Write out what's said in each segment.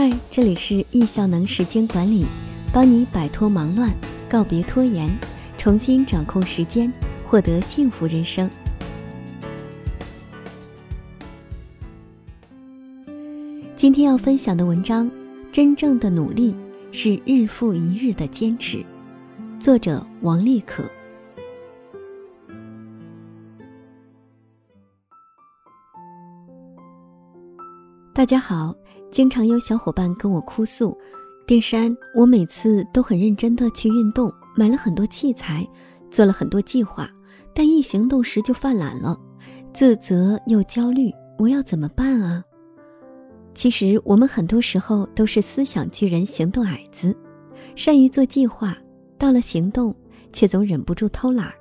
嗨，这里是易效能时间管理，帮你摆脱忙乱，告别拖延，重新掌控时间，获得幸福人生。今天要分享的文章，真正的努力是日复一日的坚持。作者王丽可。大家好，经常有小伙伴跟我哭诉，丁山，我每次都很认真的去运动，买了很多器材，做了很多计划，但一行动时就犯懒了，自责又焦虑，我要怎么办啊？其实我们很多时候都是思想巨人，行动矮子，善于做计划，到了行动却总忍不住偷懒。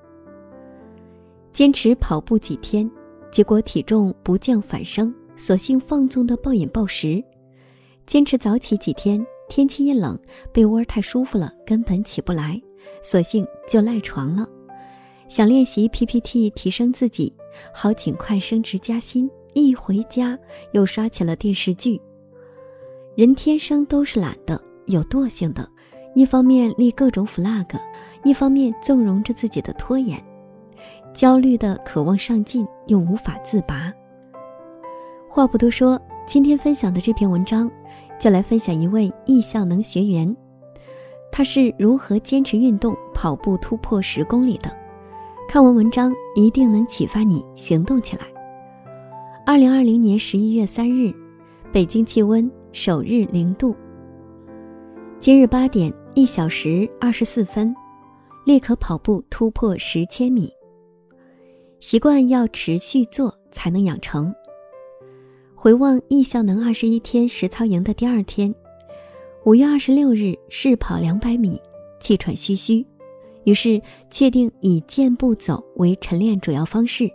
坚持跑步几天，结果体重不降反升。索性放纵的暴饮暴食，坚持早起几天，天气一冷，被窝太舒服了，根本起不来，索性就赖床了。想练习 PPT 提升自己，好尽快升职加薪，一回家又刷起了电视剧。人天生都是懒的，有惰性的，一方面立各种 flag，一方面纵容着自己的拖延，焦虑的渴望上进，又无法自拔。话不多说，今天分享的这篇文章，就来分享一位易效能学员，他是如何坚持运动跑步突破十公里的。看完文章，一定能启发你行动起来。二零二零年十一月三日，北京气温首日零度。今日八点一小时二十四分，立刻跑步突破十千米。习惯要持续做才能养成。回望易效能二十一天实操营的第二天，五月二十六日试跑两百米，气喘吁吁，于是确定以健步走为晨练主要方式，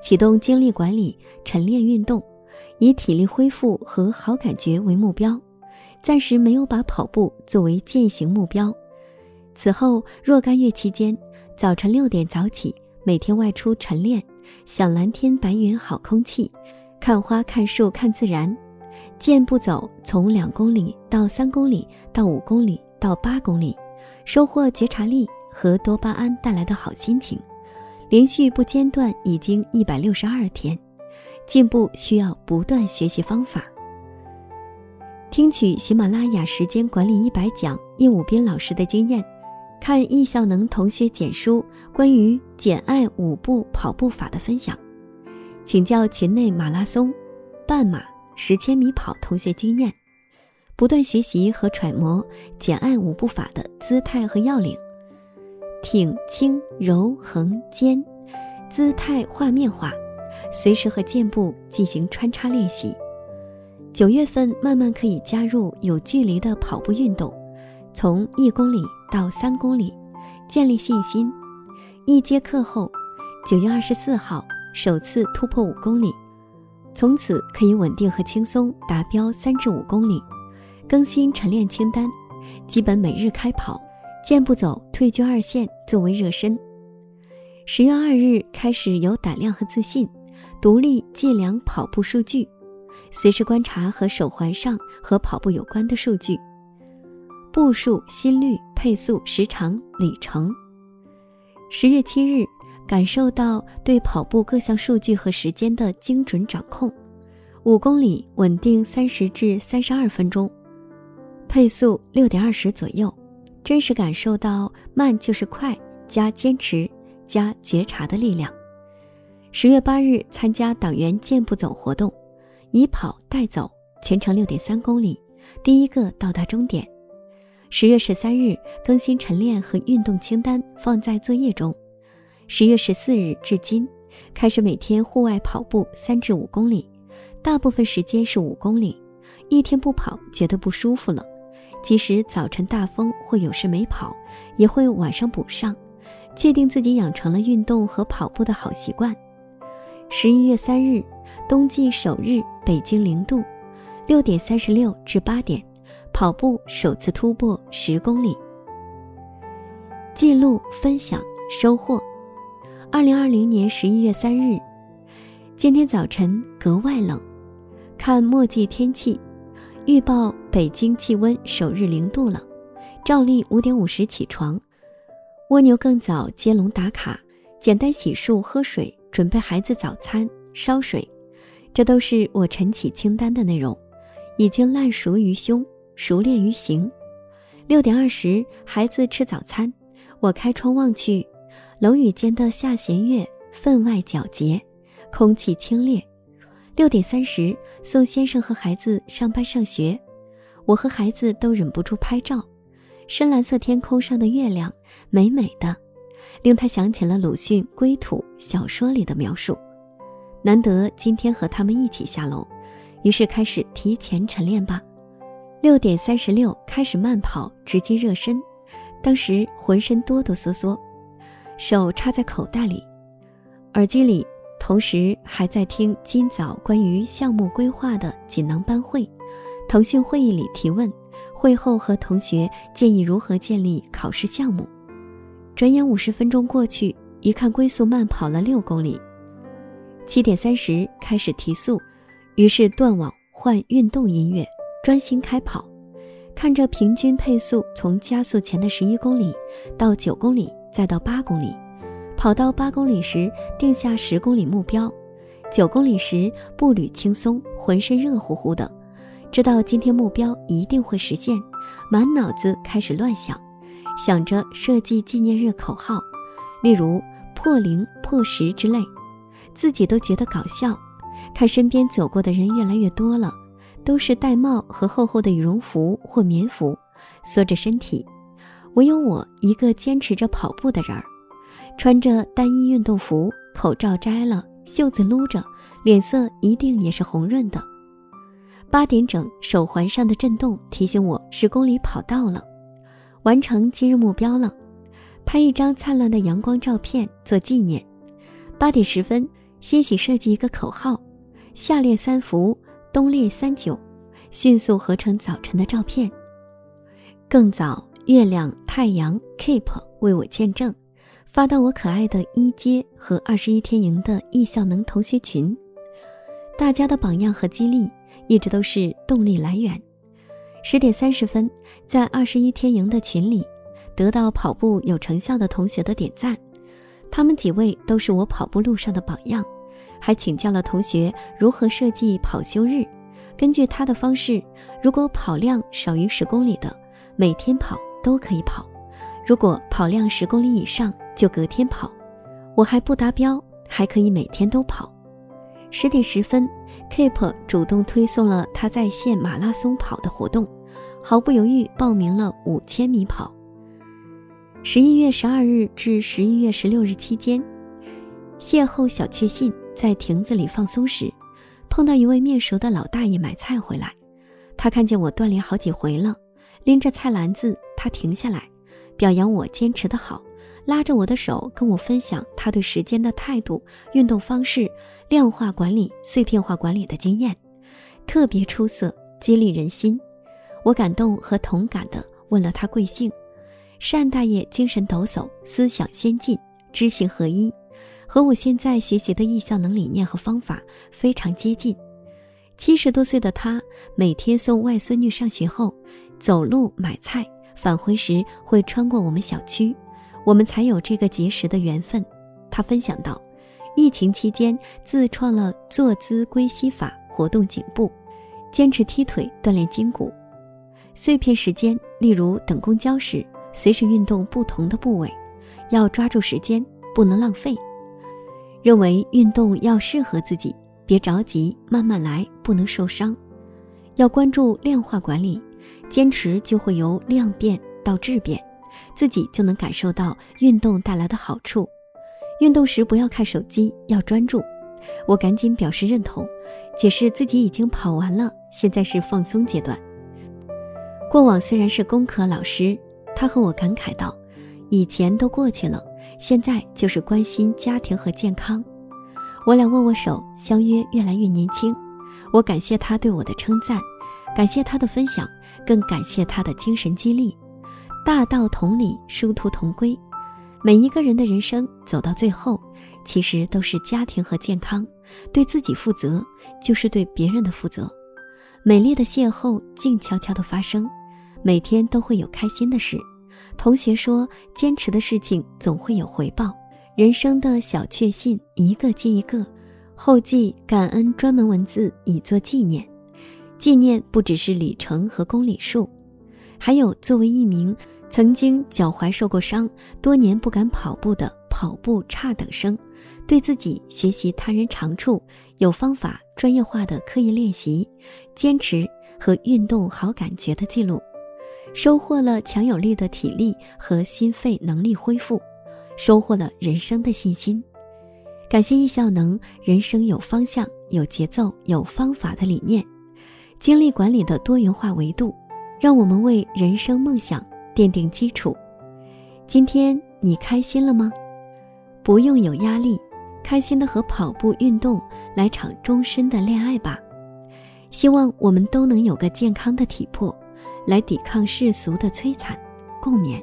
启动精力管理晨练运动，以体力恢复和好感觉为目标，暂时没有把跑步作为践行目标。此后若干月期间，早晨六点早起，每天外出晨练，享蓝天白云好空气。看花、看树、看自然，健步走，从两公里到三公里，到五公里，到八公里，收获觉察力和多巴胺带来的好心情，连续不间断已经一百六十二天，进步需要不断学习方法。听取喜马拉雅时间管理一百讲叶武斌老师的经验，看易效能同学简书关于简爱五步跑步法的分享。请教群内马拉松、半马、十千米跑同学经验，不断学习和揣摩简爱五步法的姿态和要领，挺、轻、柔、横、肩，姿态画面化，随时和健步进行穿插练习。九月份慢慢可以加入有距离的跑步运动，从一公里到三公里，建立信心。一节课后，九月二十四号。首次突破五公里，从此可以稳定和轻松达标三至五公里。更新晨练清单，基本每日开跑，健步走退居二线作为热身。十月二日开始有胆量和自信，独立计量跑步数据，随时观察和手环上和跑步有关的数据，步数、心率、配速、时长、里程。十月七日。感受到对跑步各项数据和时间的精准掌控，五公里稳定三十至三十二分钟，配速六点二十左右，真实感受到慢就是快加坚持加觉察的力量。十月八日参加党员健步走活动，以跑带走，全程六点三公里，第一个到达终点。十月十三日更新晨练和运动清单，放在作业中。十月十四日至今，开始每天户外跑步三至五公里，大部分时间是五公里。一天不跑觉得不舒服了，即使早晨大风或有事没跑，也会晚上补上。确定自己养成了运动和跑步的好习惯。十一月三日，冬季首日，北京零度，六点三十六至八点，跑步首次突破十公里。记录分享收获。二零二零年十一月三日，今天早晨格外冷。看墨迹天气预报，北京气温首日零度了，照例五点五十起床，蜗牛更早接龙打卡，简单洗漱喝水，准备孩子早餐烧水，这都是我晨起清单的内容，已经烂熟于胸，熟练于行。六点二十，孩子吃早餐，我开窗望去，楼宇间的下弦月分外皎洁，空气清冽。六点三十，送先生和孩子上班上学，我和孩子都忍不住拍照。深蓝色天空上的月亮，美美的，令他想起了鲁迅《归土》小说里的描述。难得今天和他们一起下楼，于是开始提前晨练吧。六点三十六开始慢跑，直接热身，当时浑身哆哆嗦嗦，手插在口袋里，耳机里。同时还在听今早关于项目规划的锦囊班会，腾讯会议里提问，会后和同学建议如何建立考试项目。转眼五十分钟过去，一看龟速慢跑了六公里。七点三十开始提速，于是断网换运动音乐，专心开跑，看着平均配速从加速前的十一公里到九公里，再到八公里。跑到八公里时，定下十公里目标；九公里时，步履轻松，浑身热乎乎的，知道今天目标一定会实现，满脑子开始乱想，想着设计纪念日口号，例如破零、破十之类，自己都觉得搞笑。看身边走过的人越来越多了，都是戴帽和厚厚的羽绒服或棉服，缩着身体，唯有我一个坚持着跑步的人儿。穿着单一运动服，口罩摘了，袖子撸着，脸色一定也是红润的。八点整，手环上的震动提醒我十公里跑到了，完成今日目标了。拍一张灿烂的阳光照片做纪念。八点十分，欣喜设计一个口号：夏列三伏，冬列三九，迅速合成早晨的照片。更早，月亮、太阳、Keep 为我见证。发到我可爱的一阶和二十一天营的易效能同学群，大家的榜样和激励一直都是动力来源。十点三十分，在二十一天营的群里，得到跑步有成效的同学的点赞，他们几位都是我跑步路上的榜样，还请教了同学如何设计跑休日。根据他的方式，如果跑量少于十公里的，每天跑都可以跑；如果跑量十公里以上，就隔天跑，我还不达标，还可以每天都跑。十点十分，Keep 主动推送了他在线马拉松跑的活动，毫不犹豫报名了五千米跑。十一月十二日至十一月十六日期间，邂逅小确幸，在亭子里放松时，碰到一位面熟的老大爷买菜回来，他看见我锻炼好几回了，拎着菜篮子，他停下来，表扬我坚持的好。拉着我的手，跟我分享他对时间的态度、运动方式、量化管理、碎片化管理的经验，特别出色，激励人心。我感动和同感的问了他贵姓，单大爷精神抖擞，思想先进，知行合一，和我现在学习的易效能理念和方法非常接近。七十多岁的他，每天送外孙女上学后，走路买菜，返回时会穿过我们小区。我们才有这个结识的缘分。他分享到，疫情期间自创了坐姿归西法，活动颈部，坚持踢腿锻炼筋骨。碎片时间，例如等公交时，随时运动不同的部位，要抓住时间，不能浪费。认为运动要适合自己，别着急，慢慢来，不能受伤。要关注量化管理，坚持就会由量变到质变。自己就能感受到运动带来的好处。运动时不要看手机，要专注。我赶紧表示认同，解释自己已经跑完了，现在是放松阶段。过往虽然是工科老师，他和我感慨道：“以前都过去了，现在就是关心家庭和健康。”我俩握握手，相约越来越年轻。我感谢他对我的称赞，感谢他的分享，更感谢他的精神激励。大道同理，殊途同归。每一个人的人生走到最后，其实都是家庭和健康。对自己负责，就是对别人的负责。美丽的邂逅静悄悄地发生，每天都会有开心的事。同学说，坚持的事情总会有回报。人生的小确幸一个接一个，后记感恩专门文字以作纪念。纪念不只是里程和公里数，还有作为一名曾经脚踝受过伤、多年不敢跑步的跑步差等生，对自己学习他人长处、有方法、专业化的刻意练习、坚持和运动好感觉的记录，收获了强有力的体力和心肺能力恢复。收获了人生的信心，感谢易效能，人生有方向、有节奏、有方法的理念，精力管理的多元化维度，让我们为人生梦想奠定基础。今天你开心了吗？不用有压力，开心的和跑步运动来场终身的恋爱吧。希望我们都能有个健康的体魄，来抵抗世俗的摧残，共勉。